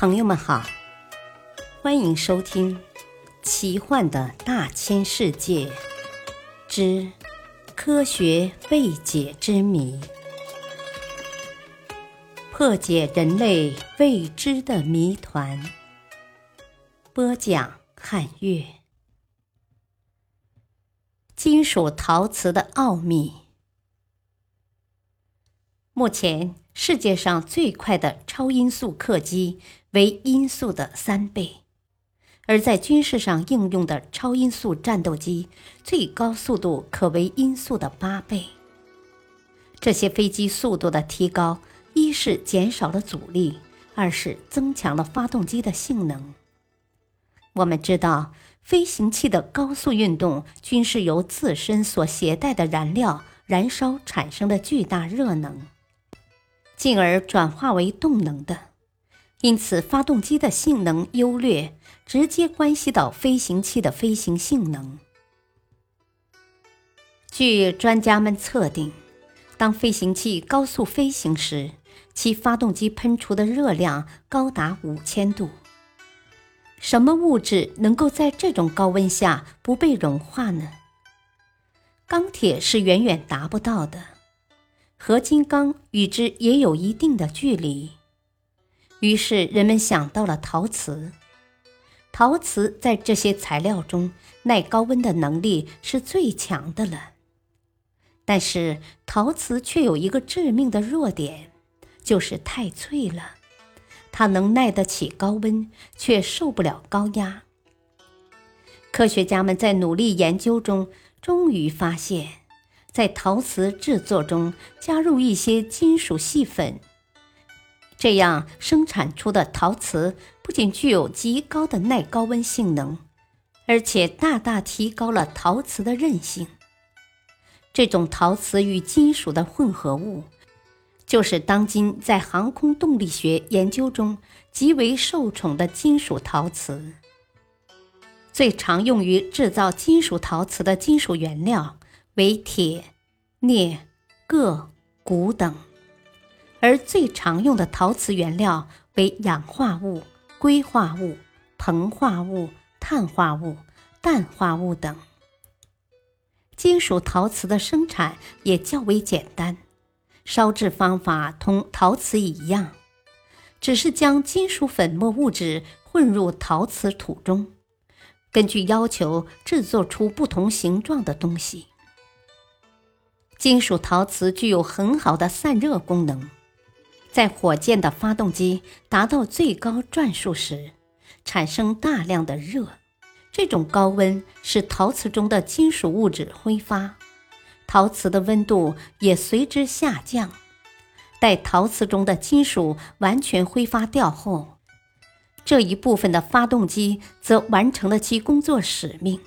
朋友们好，欢迎收听《奇幻的大千世界之科学未解之谜》，破解人类未知的谜团。播讲：汉月。金属陶瓷的奥秘。目前。世界上最快的超音速客机为音速的三倍，而在军事上应用的超音速战斗机最高速度可为音速的八倍。这些飞机速度的提高，一是减少了阻力，二是增强了发动机的性能。我们知道，飞行器的高速运动均是由自身所携带的燃料燃烧产生的巨大热能。进而转化为动能的，因此发动机的性能优劣直接关系到飞行器的飞行性能。据专家们测定，当飞行器高速飞行时，其发动机喷出的热量高达五千度。什么物质能够在这种高温下不被融化呢？钢铁是远远达不到的。合金钢与之也有一定的距离，于是人们想到了陶瓷。陶瓷在这些材料中耐高温的能力是最强的了。但是陶瓷却有一个致命的弱点，就是太脆了。它能耐得起高温，却受不了高压。科学家们在努力研究中，终于发现。在陶瓷制作中加入一些金属细粉，这样生产出的陶瓷不仅具有极高的耐高温性能，而且大大提高了陶瓷的韧性。这种陶瓷与金属的混合物，就是当今在航空动力学研究中极为受宠的金属陶瓷。最常用于制造金属陶瓷的金属原料。为铁、镍、铬、钴等，而最常用的陶瓷原料为氧化物、硅化物、硼化物、碳化物、氮化物等。金属陶瓷的生产也较为简单，烧制方法同陶瓷一样，只是将金属粉末物质混入陶瓷土中，根据要求制作出不同形状的东西。金属陶瓷具有很好的散热功能，在火箭的发动机达到最高转速时，产生大量的热。这种高温使陶瓷中的金属物质挥发，陶瓷的温度也随之下降。待陶瓷中的金属完全挥发掉后，这一部分的发动机则完成了其工作使命，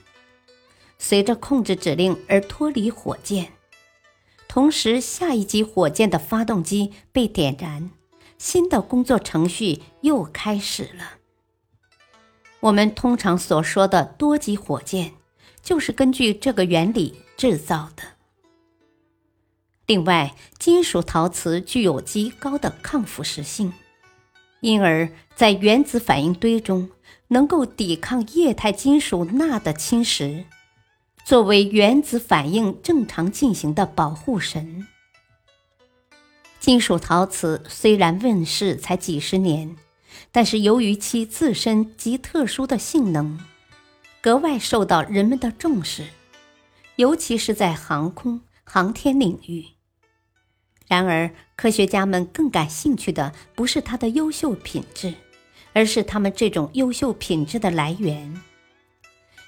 随着控制指令而脱离火箭。同时，下一级火箭的发动机被点燃，新的工作程序又开始了。我们通常所说的多级火箭，就是根据这个原理制造的。另外，金属陶瓷具有极高的抗腐蚀性，因而，在原子反应堆中能够抵抗液态金属钠的侵蚀。作为原子反应正常进行的保护神，金属陶瓷虽然问世才几十年，但是由于其自身极特殊的性能，格外受到人们的重视，尤其是在航空航天领域。然而，科学家们更感兴趣的不是它的优秀品质，而是它们这种优秀品质的来源。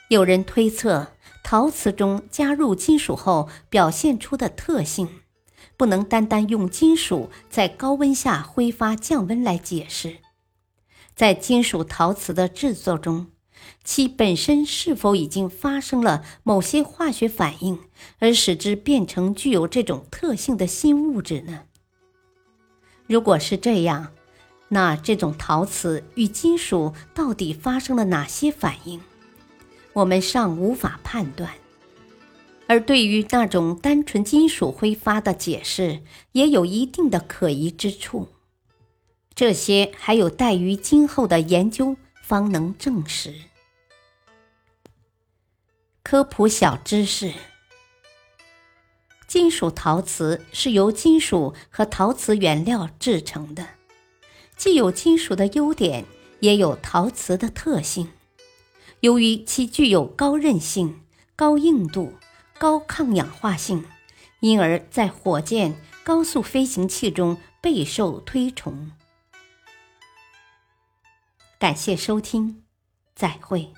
有人推测。陶瓷中加入金属后表现出的特性，不能单单用金属在高温下挥发降温来解释。在金属陶瓷的制作中，其本身是否已经发生了某些化学反应，而使之变成具有这种特性的新物质呢？如果是这样，那这种陶瓷与金属到底发生了哪些反应？我们尚无法判断，而对于那种单纯金属挥发的解释，也有一定的可疑之处。这些还有待于今后的研究方能证实。科普小知识：金属陶瓷是由金属和陶瓷原料制成的，既有金属的优点，也有陶瓷的特性。由于其具有高韧性、高硬度、高抗氧化性，因而，在火箭、高速飞行器中备受推崇。感谢收听，再会。